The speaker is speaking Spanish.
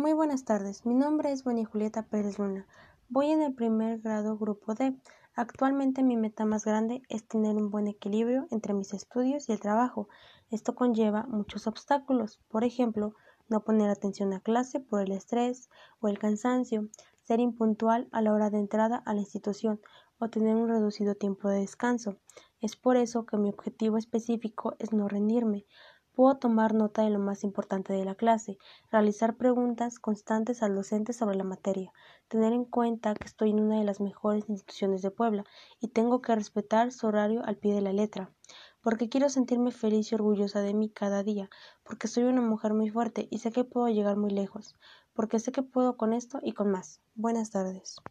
Muy buenas tardes, mi nombre es Buena Julieta Pérez Luna. Voy en el primer grado grupo D. Actualmente mi meta más grande es tener un buen equilibrio entre mis estudios y el trabajo. Esto conlleva muchos obstáculos, por ejemplo, no poner atención a clase por el estrés o el cansancio, ser impuntual a la hora de entrada a la institución o tener un reducido tiempo de descanso. Es por eso que mi objetivo específico es no rendirme. Puedo tomar nota de lo más importante de la clase, realizar preguntas constantes al docente sobre la materia, tener en cuenta que estoy en una de las mejores instituciones de Puebla y tengo que respetar su horario al pie de la letra, porque quiero sentirme feliz y orgullosa de mí cada día, porque soy una mujer muy fuerte y sé que puedo llegar muy lejos, porque sé que puedo con esto y con más. Buenas tardes.